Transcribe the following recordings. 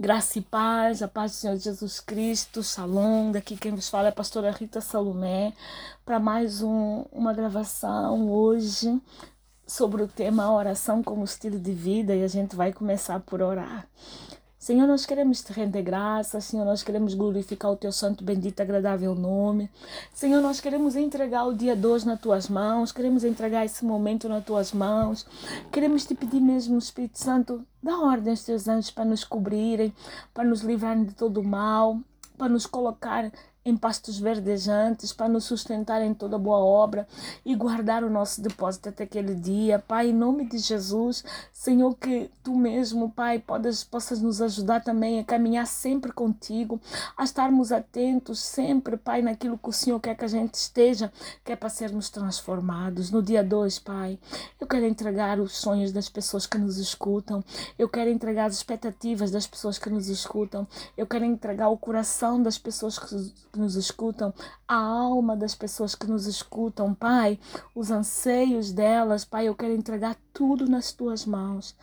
Graça e paz, a paz do Senhor Jesus Cristo, Shalom. Daqui quem vos fala é a pastora Rita Salomé, para mais um, uma gravação hoje sobre o tema oração como estilo de vida e a gente vai começar por orar. Senhor, nós queremos te render graças, Senhor, nós queremos glorificar o teu santo, bendito, agradável nome. Senhor, nós queremos entregar o dia 2 nas tuas mãos, queremos entregar esse momento nas tuas mãos. Queremos te pedir mesmo, Espírito Santo, dá ordem aos teus anjos para nos cobrirem, para nos livrarem de todo o mal, para nos colocar em pastos verdejantes, para nos sustentar em toda boa obra e guardar o nosso depósito até aquele dia. Pai, em nome de Jesus, Senhor, que tu mesmo, Pai, podes, possas nos ajudar também a caminhar sempre contigo, a estarmos atentos sempre, Pai, naquilo que o Senhor quer que a gente esteja, que é para sermos transformados. No dia 2, Pai, eu quero entregar os sonhos das pessoas que nos escutam, eu quero entregar as expectativas das pessoas que nos escutam, eu quero entregar o coração das pessoas que que nos escutam, a alma das pessoas que nos escutam, Pai, os anseios delas, Pai, eu quero entregar tudo nas tuas mãos.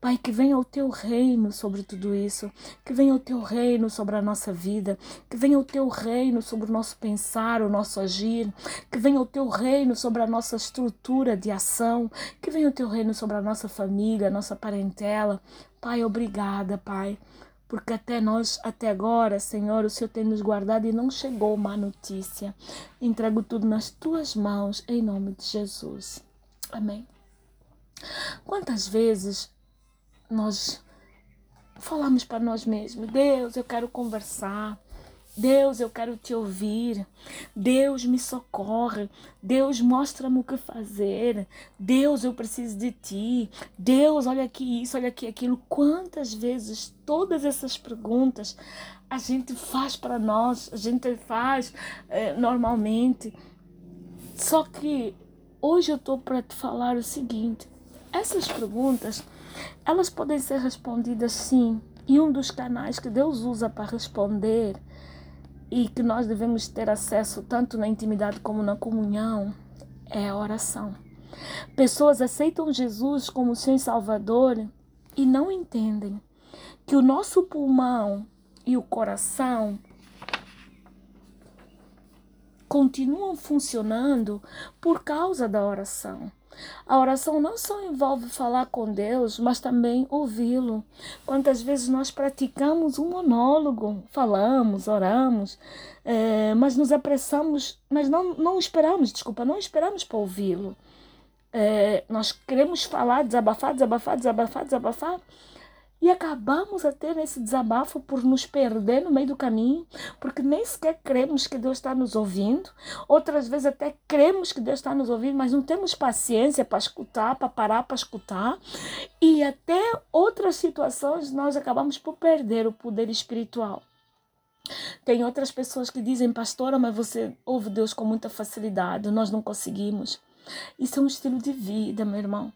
Pai, que venha o teu reino sobre tudo isso, que venha o teu reino sobre a nossa vida, que venha o teu reino sobre o nosso pensar, o nosso agir, que venha o teu reino sobre a nossa estrutura de ação, que venha o teu reino sobre a nossa família, a nossa parentela. Pai, obrigada, Pai porque até nós, até agora, Senhor, o Senhor tem nos guardado e não chegou má notícia. Entrego tudo nas tuas mãos, em nome de Jesus. Amém. Quantas vezes nós falamos para nós mesmos: Deus, eu quero conversar. Deus, eu quero te ouvir. Deus, me socorre. Deus, mostra-me o que fazer. Deus, eu preciso de ti. Deus, olha aqui isso, olha aqui aquilo. Quantas vezes todas essas perguntas a gente faz para nós, a gente faz é, normalmente. Só que hoje eu estou para te falar o seguinte: essas perguntas elas podem ser respondidas sim. E um dos canais que Deus usa para responder e que nós devemos ter acesso tanto na intimidade como na comunhão é a oração. Pessoas aceitam Jesus como seu Salvador e não entendem que o nosso pulmão e o coração continuam funcionando por causa da oração. A oração não só envolve falar com Deus, mas também ouvi-lo. Quantas vezes nós praticamos um monólogo, falamos, oramos, é, mas nos apressamos, mas não, não esperamos, desculpa, não esperamos para ouvi-lo. É, nós queremos falar, desabafar, desabafar, desabafar, desabafar, e acabamos a ter esse desabafo por nos perder no meio do caminho, porque nem sequer cremos que Deus está nos ouvindo. Outras vezes até cremos que Deus está nos ouvindo, mas não temos paciência para escutar, para parar para escutar. E até outras situações nós acabamos por perder o poder espiritual. Tem outras pessoas que dizem, pastora, mas você ouve Deus com muita facilidade, nós não conseguimos. Isso é um estilo de vida, meu irmão.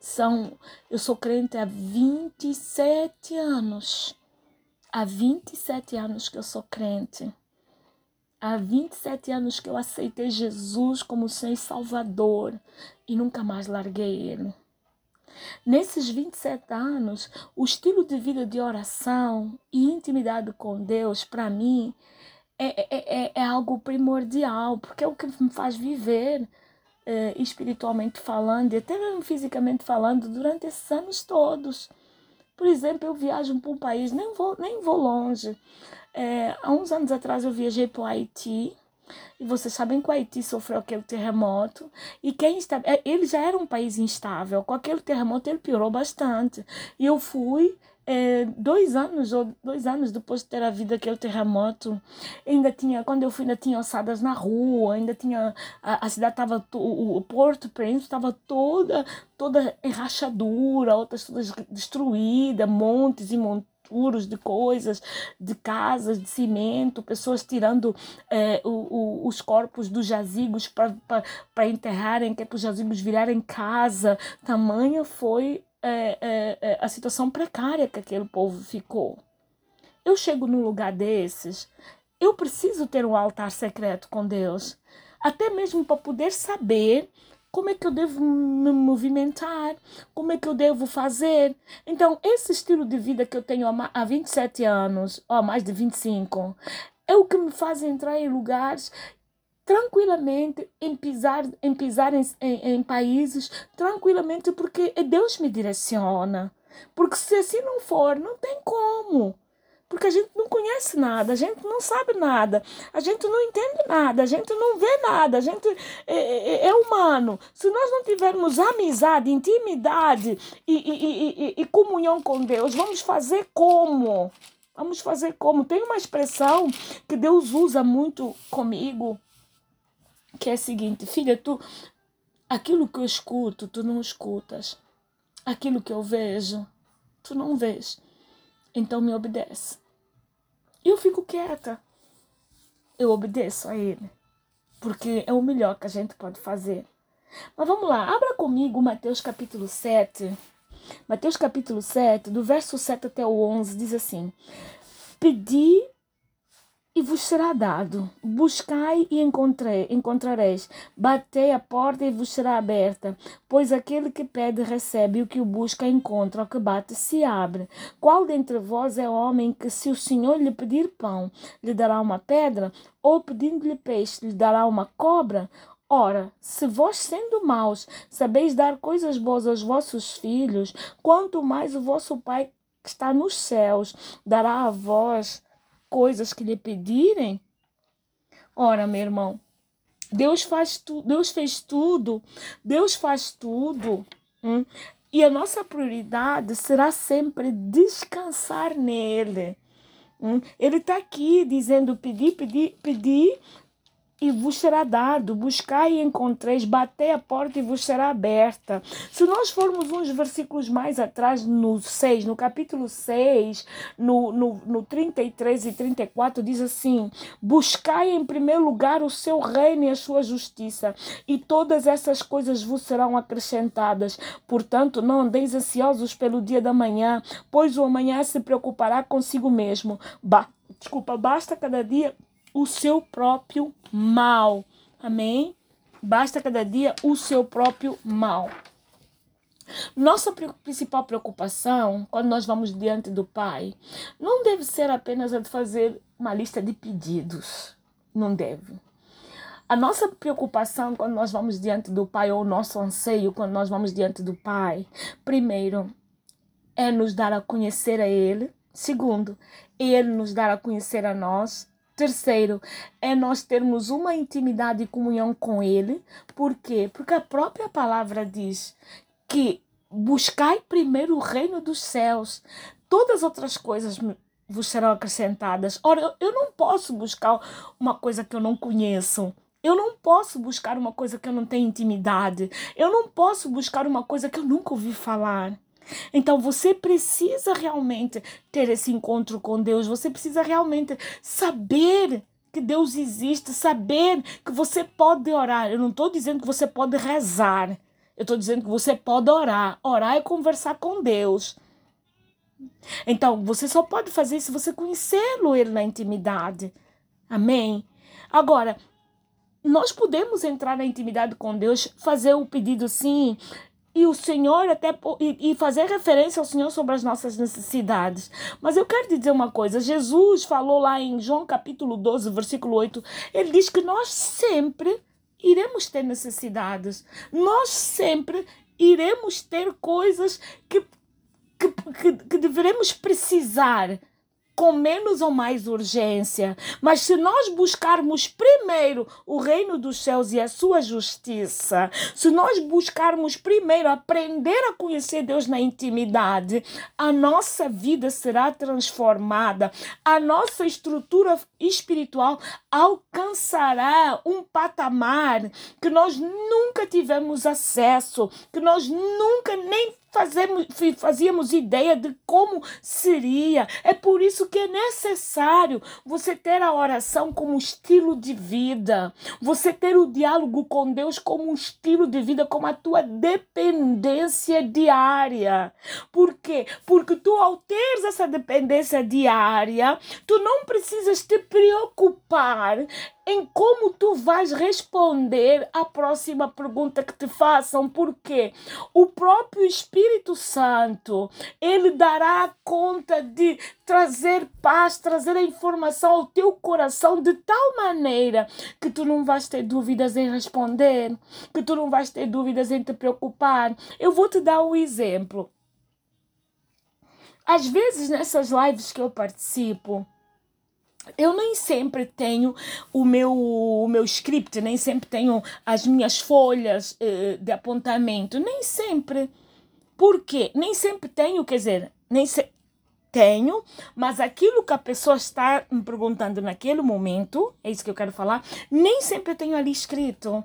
São, eu sou crente há 27 anos. Há 27 anos que eu sou crente. Há 27 anos que eu aceitei Jesus como Senhor Salvador e nunca mais larguei Ele. Nesses 27 anos, o estilo de vida de oração e intimidade com Deus, para mim, é, é, é, é algo primordial, porque é o que me faz viver espiritualmente falando e até mesmo fisicamente falando durante esses anos todos. Por exemplo, eu viajo para um país, nem vou, nem vou longe. É, há uns anos atrás eu viajei para o Haiti. E vocês sabem que o Haiti sofreu aquele terremoto. E quem está. Eh, ele já era um país instável. Com aquele terremoto ele piorou bastante. E eu fui é, dois anos ou dois anos depois de ter havido aquele terremoto, ainda tinha, quando eu fui, ainda tinha ossadas na rua, ainda tinha, a, a cidade estava, o, Porto Príncipe estava toda, toda em rachadura, outras todas destruídas, montes e montes de coisas, de casas, de cimento, pessoas tirando é, o, o, os corpos dos jazigos para enterrarem, que é para os jazigos virarem casa. Tamanha foi é, é, é, a situação precária que aquele povo ficou. Eu chego num lugar desses, eu preciso ter um altar secreto com Deus, até mesmo para poder saber como é que eu devo me movimentar, como é que eu devo fazer. Então, esse estilo de vida que eu tenho há 27 anos, ou há mais de 25, é o que me faz entrar em lugares tranquilamente em pisar, em, pisar em, em, em países, tranquilamente, porque Deus me direciona. Porque se assim não for, não tem como. Porque a gente não conhece nada, a gente não sabe nada, a gente não entende nada, a gente não vê nada, a gente é, é, é humano. Se nós não tivermos amizade, intimidade e, e, e, e, comunhão com Deus, vamos fazer como? Vamos fazer como? Tem uma expressão que Deus usa muito comigo, que é a seguinte: filha, tu, aquilo que eu escuto, tu não escutas. Aquilo que eu vejo, tu não vês. Então me obedece. Eu fico quieta. Eu obedeço a ele. Porque é o melhor que a gente pode fazer. Mas vamos lá, abra comigo Mateus capítulo 7. Mateus capítulo 7, do verso 7 até o 11, diz assim: Pedi e vos será dado. Buscai e encontrei, encontrareis. Batei a porta e vos será aberta. Pois aquele que pede recebe, o que o busca encontra, o que bate se abre. Qual dentre vós é homem que, se o Senhor lhe pedir pão, lhe dará uma pedra? Ou pedindo-lhe peixe, lhe dará uma cobra? Ora, se vós, sendo maus, sabeis dar coisas boas aos vossos filhos, quanto mais o vosso Pai que está nos céus dará a vós coisas que lhe pedirem? Ora, meu irmão, Deus faz tudo, Deus fez tudo, Deus faz tudo. Hum? E a nossa prioridade será sempre descansar nele. Hum? Ele está aqui dizendo: pedir, pedir, pedir e vos será dado, buscai e encontreis, batei a porta e vos será aberta. Se nós formos uns versículos mais atrás, no 6, no capítulo 6, no, no, no 33 e 34, diz assim: Buscai em primeiro lugar o seu reino e a sua justiça, e todas essas coisas vos serão acrescentadas. Portanto, não andeis ansiosos pelo dia da manhã, pois o amanhã se preocupará consigo mesmo. Ba Desculpa, basta cada dia o seu próprio mal. Amém? Basta cada dia o seu próprio mal. Nossa principal preocupação quando nós vamos diante do Pai não deve ser apenas a de fazer uma lista de pedidos. Não deve. A nossa preocupação quando nós vamos diante do Pai, ou o nosso anseio quando nós vamos diante do Pai, primeiro, é nos dar a conhecer a Ele. Segundo, Ele nos dar a conhecer a nós. Terceiro, é nós termos uma intimidade e comunhão com Ele. Por quê? Porque a própria palavra diz que buscai primeiro o reino dos céus, todas as outras coisas vos serão acrescentadas. Ora, eu não posso buscar uma coisa que eu não conheço. Eu não posso buscar uma coisa que eu não tenho intimidade. Eu não posso buscar uma coisa que eu nunca ouvi falar. Então você precisa realmente ter esse encontro com Deus, você precisa realmente saber que Deus existe, saber que você pode orar. Eu não estou dizendo que você pode rezar, eu estou dizendo que você pode orar. Orar é conversar com Deus. Então, você só pode fazer isso se você conhecê-lo, ele na intimidade. Amém? Agora, nós podemos entrar na intimidade com Deus, fazer o pedido sim, e o Senhor até e, fazer referência ao Senhor sobre as nossas necessidades. Mas eu quero dizer uma coisa, Jesus falou lá em João capítulo 12, versículo 8, ele diz que nós sempre iremos ter necessidades. Nós sempre iremos ter coisas que que, que, que deveremos precisar com menos ou mais urgência. Mas se nós buscarmos primeiro o reino dos céus e a sua justiça, se nós buscarmos primeiro aprender a conhecer Deus na intimidade, a nossa vida será transformada, a nossa estrutura espiritual alcançará um patamar que nós nunca tivemos acesso, que nós nunca nem fazemos, fazíamos ideia de como seria. É por isso que é necessário você ter a oração como estilo de vida, você ter o diálogo com Deus como um estilo de vida, como a tua dependência diária. Por quê? Porque tu, ao teres essa dependência diária, tu não precisas te preocupar em como tu vais responder à próxima pergunta que te façam, porque o próprio Espírito Santo, ele dará conta de trazer paz, trazer a informação ao teu coração de tal maneira que tu não vais ter dúvidas em responder, que tu não vais ter dúvidas em te preocupar. Eu vou te dar um exemplo. Às vezes nessas lives que eu participo, eu nem sempre tenho o meu, o meu script, nem sempre tenho as minhas folhas uh, de apontamento, nem sempre. Por quê? Nem sempre tenho, quer dizer, nem se... tenho, mas aquilo que a pessoa está me perguntando naquele momento, é isso que eu quero falar, nem sempre tenho ali escrito.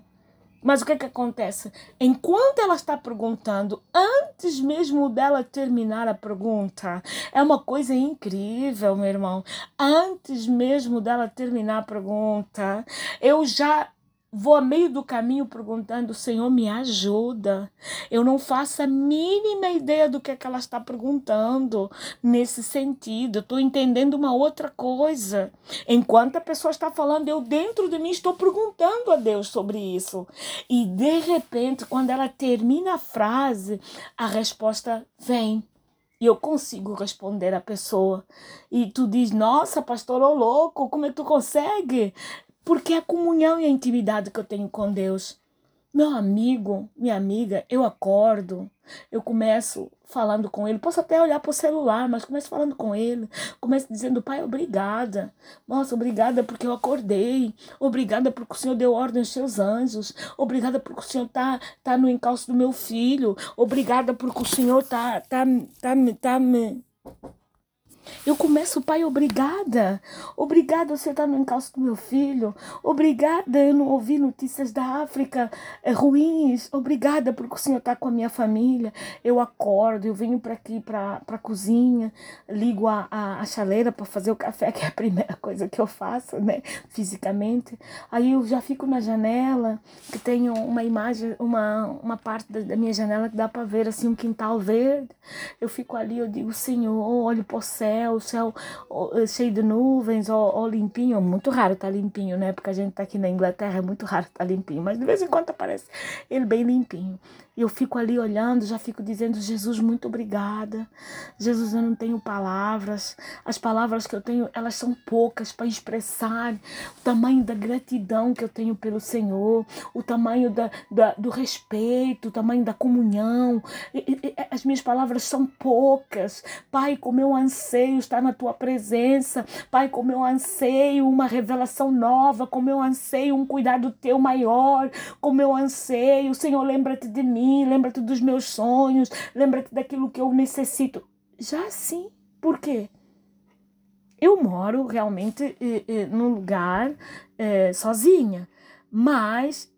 Mas o que, é que acontece? Enquanto ela está perguntando, antes mesmo dela terminar a pergunta, é uma coisa incrível, meu irmão. Antes mesmo dela terminar a pergunta, eu já Vou a meio do caminho perguntando, Senhor, me ajuda. Eu não faço a mínima ideia do que, é que ela está perguntando nesse sentido. Estou entendendo uma outra coisa. Enquanto a pessoa está falando, eu dentro de mim estou perguntando a Deus sobre isso. E de repente, quando ela termina a frase, a resposta vem. E eu consigo responder a pessoa. E tu diz, nossa, pastor, ô louco, como é que tu consegue? Porque é a comunhão e a intimidade que eu tenho com Deus. Meu amigo, minha amiga, eu acordo, eu começo falando com ele. Posso até olhar para o celular, mas começo falando com ele. Começo dizendo, pai, obrigada. Nossa, obrigada porque eu acordei. Obrigada porque o Senhor deu ordem aos seus anjos. Obrigada porque o Senhor tá, tá no encalço do meu filho. Obrigada porque o Senhor tá, tá, tá, tá, tá me eu começo, pai, obrigada. Obrigada você estar no encalço do meu filho. Obrigada eu não ouvi notícias da África é, ruins. Obrigada porque o Senhor está com a minha família. Eu acordo, eu venho para aqui, para a cozinha, ligo a, a, a chaleira para fazer o café, que é a primeira coisa que eu faço, né, fisicamente. Aí eu já fico na janela, que tenho uma imagem, uma, uma parte da, da minha janela que dá para ver assim um quintal verde. Eu fico ali, eu digo, Senhor, olho para o céu céu, céu eh, cheio de nuvens ou, ou limpinho. Muito raro tá limpinho, né? Porque a gente tá aqui na Inglaterra, é muito raro tá limpinho. Mas de vez em quando aparece ele bem limpinho. Eu fico ali olhando, já fico dizendo: Jesus, muito obrigada. Jesus, eu não tenho palavras. As palavras que eu tenho, elas são poucas para expressar o tamanho da gratidão que eu tenho pelo Senhor, o tamanho da, da do respeito, o tamanho da comunhão. E, e, as minhas palavras são poucas. Pai, como eu anseio estar na tua presença. Pai, como eu anseio uma revelação nova. Como eu anseio um cuidado teu maior. Como eu anseio. Senhor, lembra-te de mim mim, lembra-te dos meus sonhos, lembra-te daquilo que eu necessito. Já sim, por quê? Eu moro realmente eh, eh, num lugar eh, sozinha, mas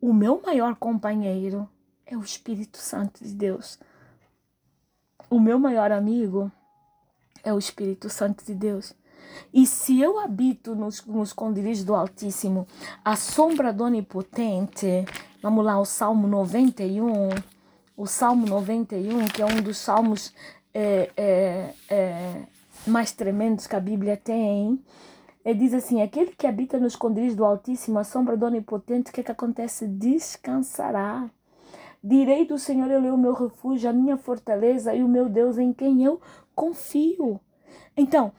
o meu maior companheiro é o Espírito Santo de Deus. O meu maior amigo é o Espírito Santo de Deus. E se eu habito nos, nos conderijos do Altíssimo, a sombra do Onipotente, vamos lá, o Salmo 91, o Salmo 91, que é um dos salmos é, é, é, mais tremendos que a Bíblia tem, ele diz assim: aquele que habita nos esconderijos do Altíssimo, a sombra do Onipotente, o que, é que acontece? Descansará. Direi do Senhor, ele é o meu refúgio, a minha fortaleza e o meu Deus em quem eu confio. Então,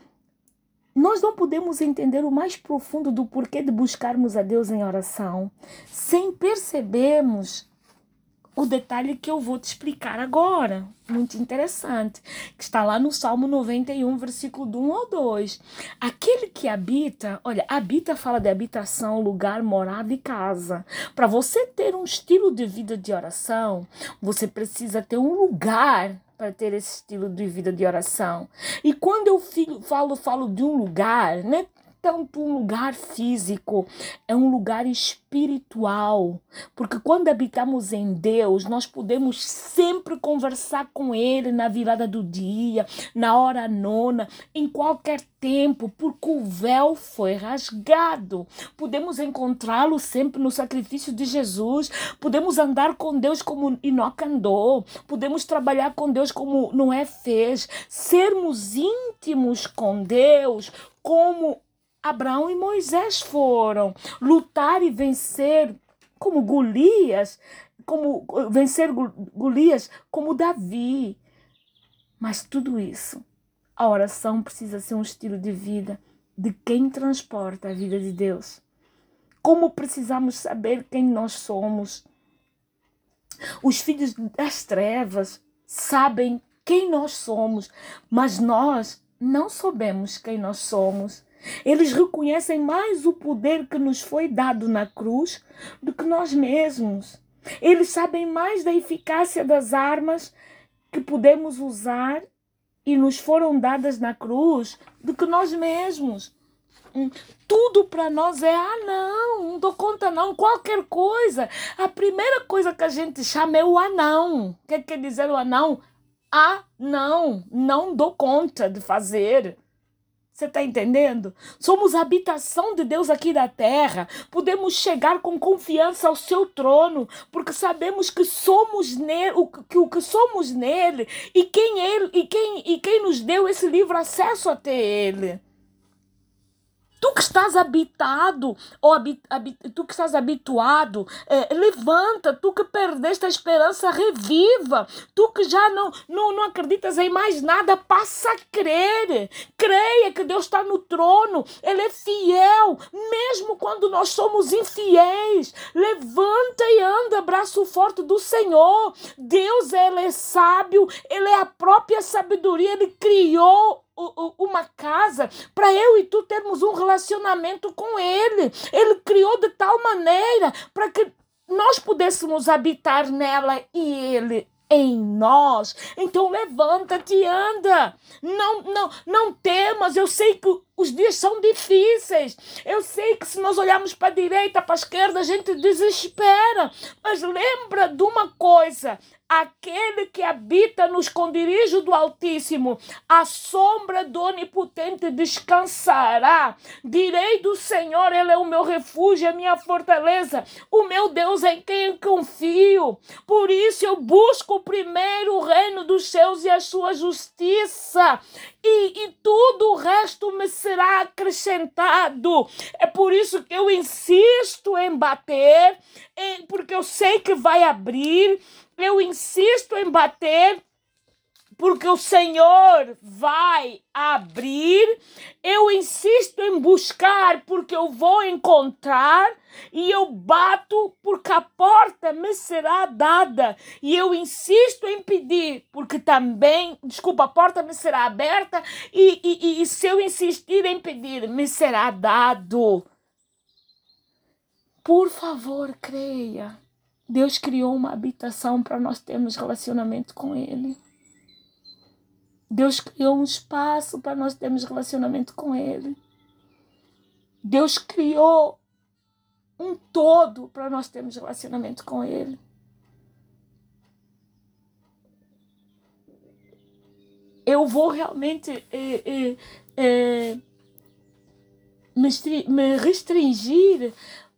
nós não podemos entender o mais profundo do porquê de buscarmos a Deus em oração sem percebermos o detalhe que eu vou te explicar agora, muito interessante, que está lá no Salmo 91, versículo do 1 ao 2. Aquele que habita, olha, habita fala de habitação, lugar, morada e casa. Para você ter um estilo de vida de oração, você precisa ter um lugar para ter esse estilo de vida de oração. E quando eu falo, falo de um lugar, né? Tanto um lugar físico, é um lugar espiritual. Porque quando habitamos em Deus, nós podemos sempre conversar com Ele na virada do dia, na hora nona, em qualquer tempo, porque o véu foi rasgado. Podemos encontrá-lo sempre no sacrifício de Jesus. Podemos andar com Deus como Enoque andou. Podemos trabalhar com Deus como Noé fez. Sermos íntimos com Deus como Abraão e Moisés foram lutar e vencer como Golias, como vencer Golias como Davi. Mas tudo isso, a oração precisa ser um estilo de vida de quem transporta a vida de Deus. Como precisamos saber quem nós somos. Os filhos das trevas sabem quem nós somos, mas nós não sabemos quem nós somos. Eles reconhecem mais o poder que nos foi dado na cruz do que nós mesmos. Eles sabem mais da eficácia das armas que podemos usar e nos foram dadas na cruz do que nós mesmos. Hum, tudo para nós é ah não, não dou conta não, qualquer coisa. A primeira coisa que a gente chama é o anão. O que quer dizer o anão? Ah, não, não dou conta de fazer. Você está entendendo? Somos habitação de Deus aqui na terra. Podemos chegar com confiança ao seu trono, porque sabemos que somos nele, o que, o que somos nele e quem ele e quem e quem nos deu esse livre acesso até ele. Tu que estás habitado, ou habit, habit, tu que estás habituado, é, levanta. Tu que perdeste a esperança, reviva. Tu que já não, não, não acreditas em mais nada, passa a crer. Creia que Deus está no trono. Ele é fiel, mesmo quando nós somos infiéis. Levanta e anda, braço forte do Senhor. Deus, Ele é sábio, Ele é a própria sabedoria. Ele criou uma casa para eu e tu termos um relacionamento com Ele. Ele criou de tal maneira para que nós pudéssemos habitar nela e Ele em nós. Então levanta-te e anda. Não, não, não temas. Eu sei que os dias são difíceis. Eu sei que se nós olharmos para a direita, para a esquerda, a gente desespera. Mas lembra de uma coisa: aquele que habita no esconderijo do Altíssimo, a sombra do Onipotente descansará. Direi do Senhor, Ele é o meu refúgio, a minha fortaleza, o meu Deus em quem confio. Por isso eu busco primeiro o reino dos céus e a sua justiça, e, e tudo o resto me será acrescentado. É por isso que eu insisto em bater, porque eu sei que vai abrir eu insisto em bater porque o Senhor vai abrir. Eu insisto em buscar porque eu vou encontrar. E eu bato porque a porta me será dada. E eu insisto em pedir porque também, desculpa, a porta me será aberta. E, e, e se eu insistir em pedir, me será dado. Por favor, creia. Deus criou uma habitação para nós termos relacionamento com Ele. Deus criou um espaço para nós termos relacionamento com Ele. Deus criou um todo para nós termos relacionamento com Ele. Eu vou realmente é, é, é, me restringir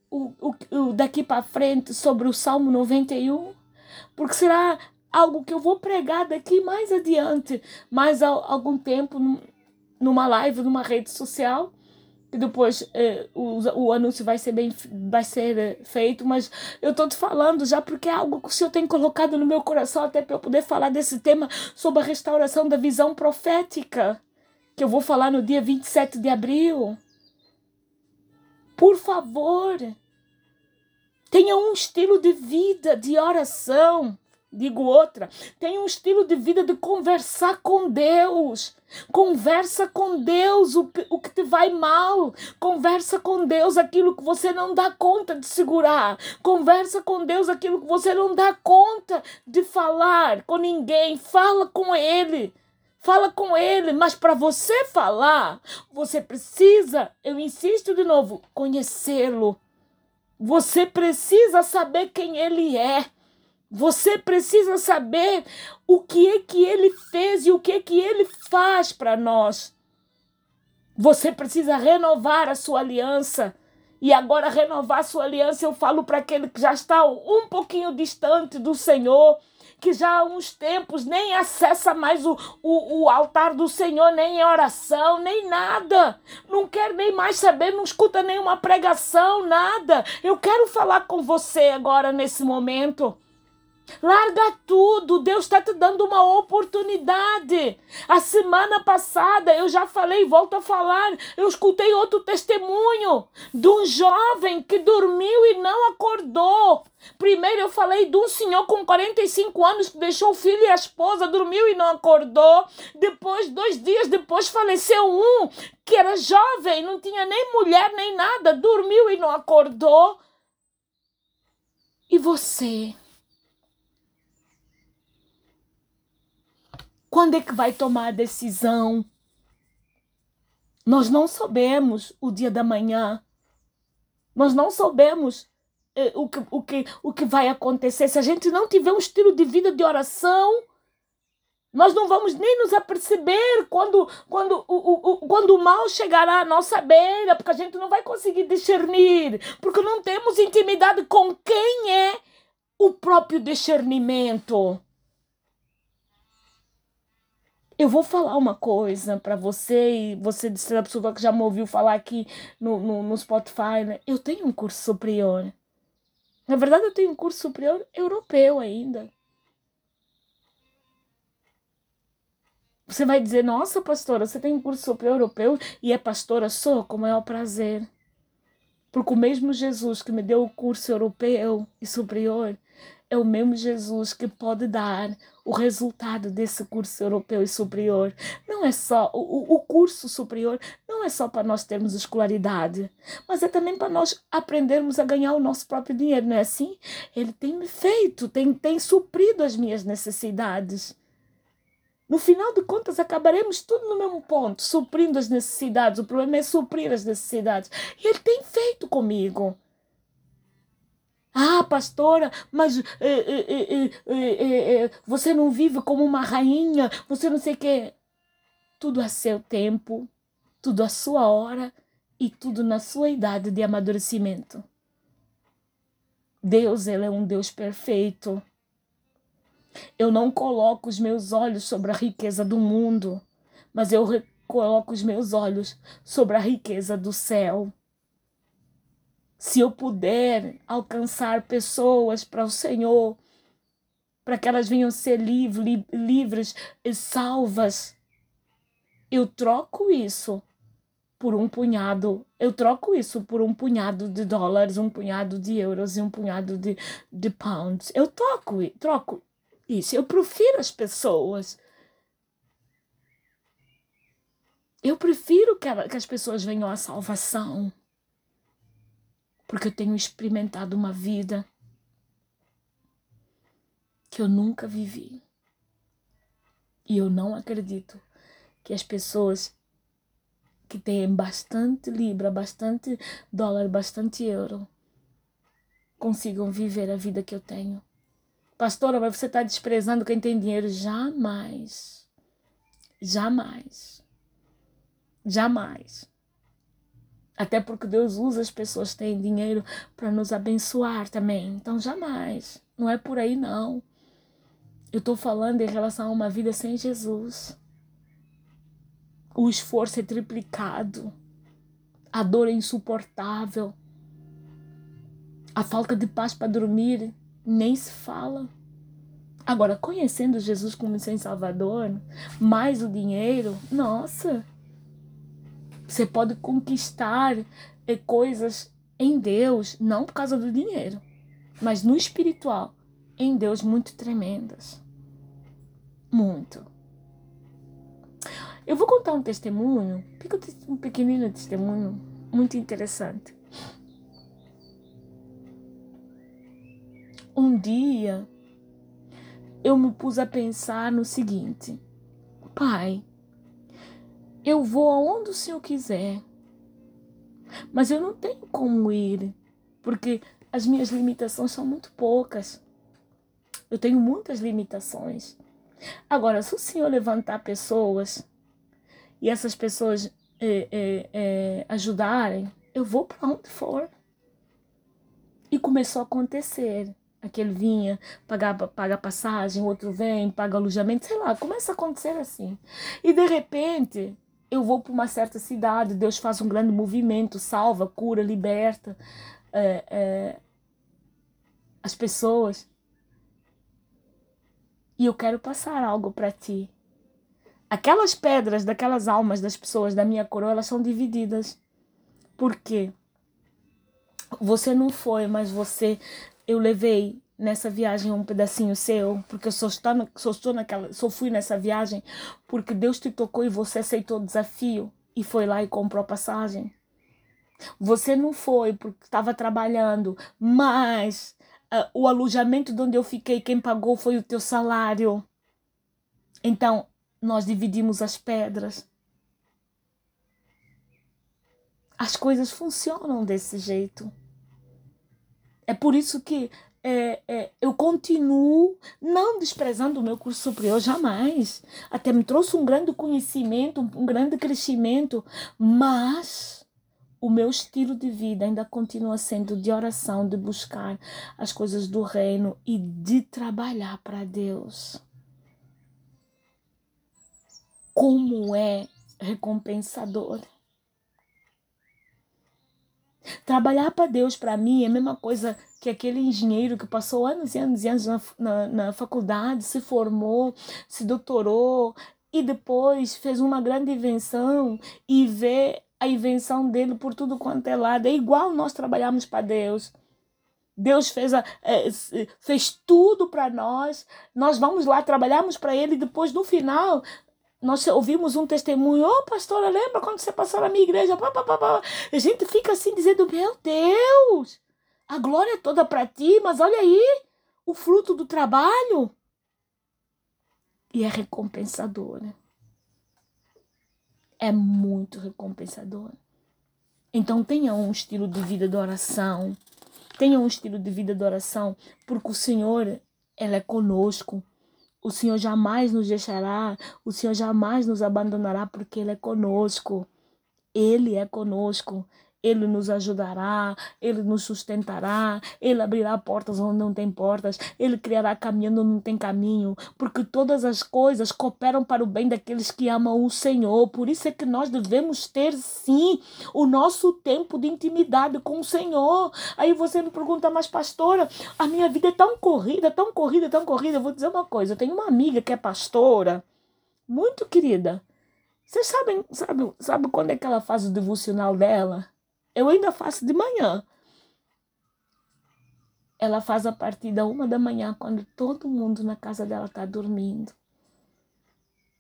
o, o, o daqui para frente sobre o Salmo 91, porque será algo que eu vou pregar daqui mais adiante, mais algum tempo, numa live, numa rede social que depois eh, o, o anúncio vai ser bem vai ser eh, feito, mas eu estou te falando já porque é algo que o Senhor tem colocado no meu coração até para eu poder falar desse tema sobre a restauração da visão profética, que eu vou falar no dia 27 de abril. Por favor, Tenha um estilo de vida de oração. Digo outra, tenha um estilo de vida de conversar com Deus. Conversa com Deus o que, o que te vai mal. Conversa com Deus aquilo que você não dá conta de segurar. Conversa com Deus aquilo que você não dá conta de falar com ninguém. Fala com Ele. Fala com ele, mas para você falar, você precisa, eu insisto de novo, conhecê-lo. Você precisa saber quem ele é. Você precisa saber o que é que ele fez e o que é que ele faz para nós. Você precisa renovar a sua aliança. E agora renovar a sua aliança, eu falo para aquele que já está um pouquinho distante do Senhor, que já há uns tempos nem acessa mais o, o, o altar do Senhor, nem em oração, nem nada. Não quer nem mais saber, não escuta nenhuma pregação, nada. Eu quero falar com você agora nesse momento. Larga tudo, Deus está te dando uma oportunidade. A semana passada eu já falei, volto a falar, eu escutei outro testemunho de um jovem que dormiu e não acordou. Primeiro eu falei de um senhor com 45 anos que deixou o filho e a esposa, dormiu e não acordou. Depois, dois dias depois, faleceu um que era jovem, não tinha nem mulher nem nada, dormiu e não acordou. E você? Quando é que vai tomar a decisão? Nós não sabemos o dia da manhã. Nós não sabemos eh, o, que, o, que, o que vai acontecer. Se a gente não tiver um estilo de vida de oração, nós não vamos nem nos aperceber quando, quando, o, o, quando o mal chegará à nossa beira, porque a gente não vai conseguir discernir, porque não temos intimidade com quem é o próprio discernimento. Eu vou falar uma coisa para você, e você de pessoa que já me ouviu falar aqui no, no, no Spotify, né? Eu tenho um curso superior. Na verdade, eu tenho um curso superior europeu ainda. Você vai dizer, nossa, pastora, você tem um curso superior europeu e é pastora? Sou, com o maior prazer. Porque o mesmo Jesus que me deu o curso europeu e superior é o mesmo Jesus que pode dar o resultado desse curso europeu e superior. Não é só o, o curso superior, não é só para nós termos escolaridade, mas é também para nós aprendermos a ganhar o nosso próprio dinheiro, não é assim? Ele tem me feito, tem, tem suprido as minhas necessidades. No final de contas, acabaremos tudo no mesmo ponto, suprindo as necessidades. O problema é suprir as necessidades. E ele tem feito comigo. Ah, pastora, mas é, é, você não vive como uma rainha, você não sei o quê. Tudo a seu tempo, tudo a sua hora e tudo na sua idade de amadurecimento. Deus, Ele é um Deus perfeito. Eu não coloco os meus olhos sobre a riqueza do mundo, mas eu coloco os meus olhos sobre a riqueza do céu se eu puder alcançar pessoas para o Senhor, para que elas venham ser livre, livres e salvas, eu troco isso por um punhado, eu troco isso por um punhado de dólares, um punhado de euros e um punhado de, de pounds. Eu troco, troco isso. Eu prefiro as pessoas. Eu prefiro que, ela, que as pessoas venham à salvação porque eu tenho experimentado uma vida que eu nunca vivi. E eu não acredito que as pessoas que têm bastante libra, bastante dólar, bastante euro consigam viver a vida que eu tenho. Pastora, mas você está desprezando quem tem dinheiro? Jamais. Jamais. Jamais. Até porque Deus usa as pessoas que têm dinheiro para nos abençoar também. Então, jamais. Não é por aí, não. Eu estou falando em relação a uma vida sem Jesus. O esforço é triplicado. A dor é insuportável. A falta de paz para dormir nem se fala. Agora, conhecendo Jesus como seu Salvador, mais o dinheiro, nossa, você pode conquistar eh, coisas em Deus, não por causa do dinheiro, mas no espiritual, em Deus, muito tremendas. Muito. Eu vou contar um testemunho, um pequenino testemunho, muito interessante. Um dia eu me pus a pensar no seguinte: Pai, eu vou aonde o Senhor quiser. Mas eu não tenho como ir, porque as minhas limitações são muito poucas. Eu tenho muitas limitações. Agora, se o Senhor levantar pessoas e essas pessoas é, é, é, ajudarem, eu vou para onde for. E começou a acontecer. Aquele vinha, paga, paga passagem, outro vem, paga alojamento, sei lá, começa a acontecer assim. E de repente, eu vou para uma certa cidade, Deus faz um grande movimento, salva, cura, liberta é, é, as pessoas. E eu quero passar algo para ti. Aquelas pedras daquelas almas das pessoas da minha coroa, elas são divididas. Por quê? Você não foi, mas você, eu levei nessa viagem um pedacinho seu, porque eu só estou, só estou naquela, só fui nessa viagem porque Deus te tocou e você aceitou o desafio e foi lá e comprou a passagem. Você não foi porque estava trabalhando, mas uh, o alojamento de onde eu fiquei, quem pagou foi o teu salário. Então, nós dividimos as pedras. As coisas funcionam desse jeito. É por isso que é, é, eu continuo não desprezando o meu curso superior, jamais. Até me trouxe um grande conhecimento, um grande crescimento, mas o meu estilo de vida ainda continua sendo de oração, de buscar as coisas do reino e de trabalhar para Deus. Como é recompensador. Trabalhar para Deus, para mim, é a mesma coisa que aquele engenheiro que passou anos e anos e anos na, na, na faculdade, se formou, se doutorou e depois fez uma grande invenção e vê a invenção dele por tudo quanto é lado. É igual nós trabalhamos para Deus. Deus fez, a, é, fez tudo para nós. Nós vamos lá, trabalhamos para Ele e depois, no final, nós ouvimos um testemunho, ô oh, pastora, lembra quando você passou na minha igreja? A gente fica assim dizendo, meu Deus, a glória toda para ti, mas olha aí, o fruto do trabalho. E é recompensador, né? É muito recompensador. Então tenha um estilo de vida de oração. Tenha um estilo de vida de oração, porque o Senhor, Ele é conosco. O Senhor jamais nos deixará, o Senhor jamais nos abandonará, porque Ele é conosco. Ele é conosco. Ele nos ajudará, Ele nos sustentará, Ele abrirá portas onde não tem portas, Ele criará caminho onde não tem caminho, porque todas as coisas cooperam para o bem daqueles que amam o Senhor. Por isso é que nós devemos ter, sim, o nosso tempo de intimidade com o Senhor. Aí você me pergunta, mas pastora, a minha vida é tão corrida, tão corrida, tão corrida. Eu vou dizer uma coisa: eu tenho uma amiga que é pastora, muito querida. Vocês sabem, sabe, sabe quando é que ela faz o devocional dela? Eu ainda faço de manhã. Ela faz a partir da uma da manhã, quando todo mundo na casa dela está dormindo.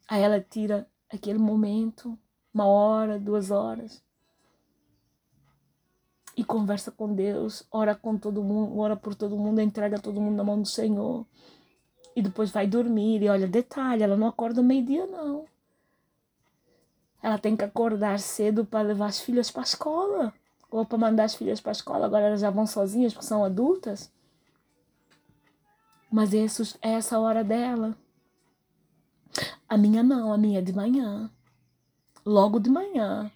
Aí ela tira aquele momento, uma hora, duas horas, e conversa com Deus, ora com todo mundo, ora por todo mundo, entrega todo mundo na mão do Senhor. E depois vai dormir. E olha, detalhe, ela não acorda meio-dia, não. Ela tem que acordar cedo para levar as filhas para a escola ou para mandar as filhas para a escola, agora elas já vão sozinhas porque são adultas. Mas é essa hora dela. A minha não, a minha é de manhã. Logo de manhã.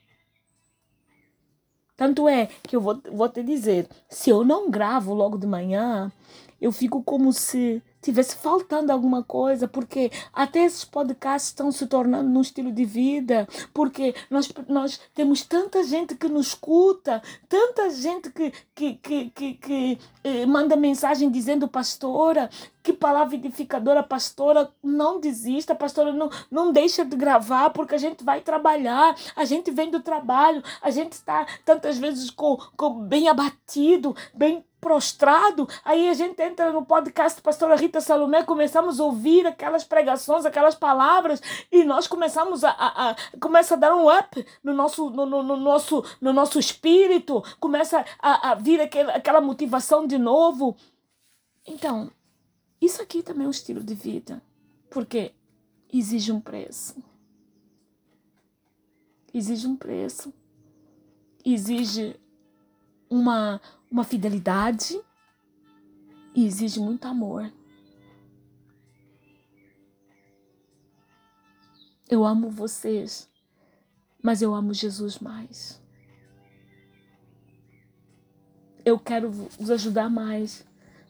Tanto é que eu vou, vou te dizer, se eu não gravo logo de manhã, eu fico como se tivesse faltando alguma coisa, porque até esses podcasts estão se tornando num estilo de vida, porque nós, nós temos tanta gente que nos escuta, tanta gente que, que, que, que, que eh, manda mensagem dizendo, pastora, que palavra edificadora, pastora, não desista, pastora, não, não deixa de gravar, porque a gente vai trabalhar, a gente vem do trabalho, a gente está tantas vezes com, com bem abatido, bem prostrado, aí a gente entra no podcast Pastora Rita Salomé, começamos a ouvir aquelas pregações, aquelas palavras, e nós começamos a, a, a começa a dar um up no nosso, no, no, no nosso, no nosso espírito, começa a, a vir aquele, aquela motivação de novo. Então, isso aqui também é um estilo de vida, porque exige um preço. Exige um preço. Exige uma uma fidelidade e exige muito amor. Eu amo vocês, mas eu amo Jesus mais. Eu quero vos ajudar mais,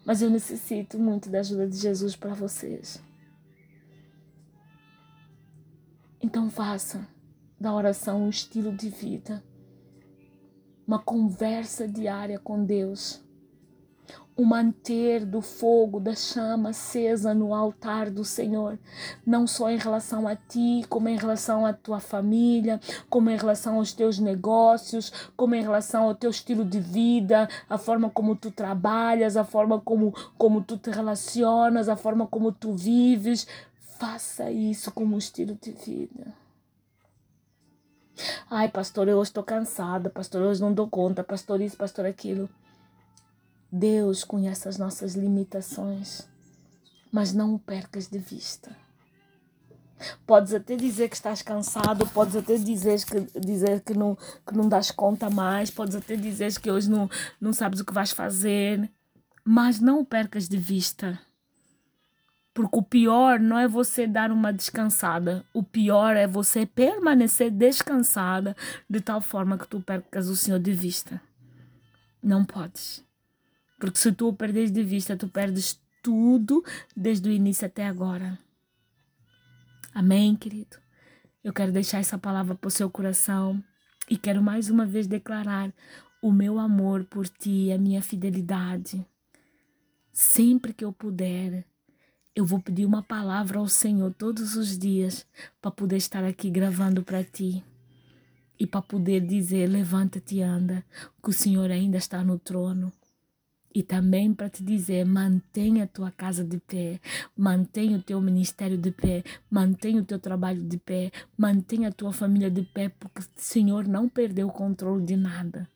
Mas eu necessito muito da ajuda de Jesus para vocês. Então faça da oração um estilo de vida, uma conversa diária com Deus o manter do fogo, da chama acesa no altar do Senhor, não só em relação a ti, como em relação à tua família, como em relação aos teus negócios, como em relação ao teu estilo de vida, a forma como tu trabalhas, a forma como, como tu te relacionas, a forma como tu vives. Faça isso como estilo de vida. Ai, pastor, eu hoje estou cansada, pastor, hoje não dou conta, pastor isso, pastor aquilo. Deus conhece as nossas limitações, mas não o percas de vista. Podes até dizer que estás cansado, podes até dizer que, dizer que, não, que não das conta mais, podes até dizer que hoje não, não sabes o que vais fazer, mas não o percas de vista. Porque o pior não é você dar uma descansada, o pior é você permanecer descansada de tal forma que tu percas o Senhor de vista. Não podes. Porque se tu o perdes de vista, tu perdes tudo desde o início até agora. Amém, querido? Eu quero deixar essa palavra para o seu coração e quero mais uma vez declarar o meu amor por ti, a minha fidelidade. Sempre que eu puder, eu vou pedir uma palavra ao Senhor todos os dias para poder estar aqui gravando para ti e para poder dizer: levanta-te e anda, que o Senhor ainda está no trono. E também para te dizer, mantenha a tua casa de pé, mantenha o teu ministério de pé, mantenha o teu trabalho de pé, mantenha a tua família de pé, porque o Senhor não perdeu o controle de nada.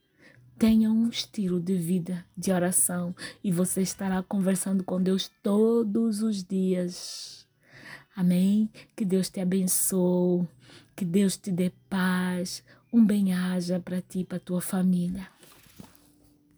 Tenha um estilo de vida de oração e você estará conversando com Deus todos os dias. Amém? Que Deus te abençoe, que Deus te dê paz, um bem-aja para ti e para tua família.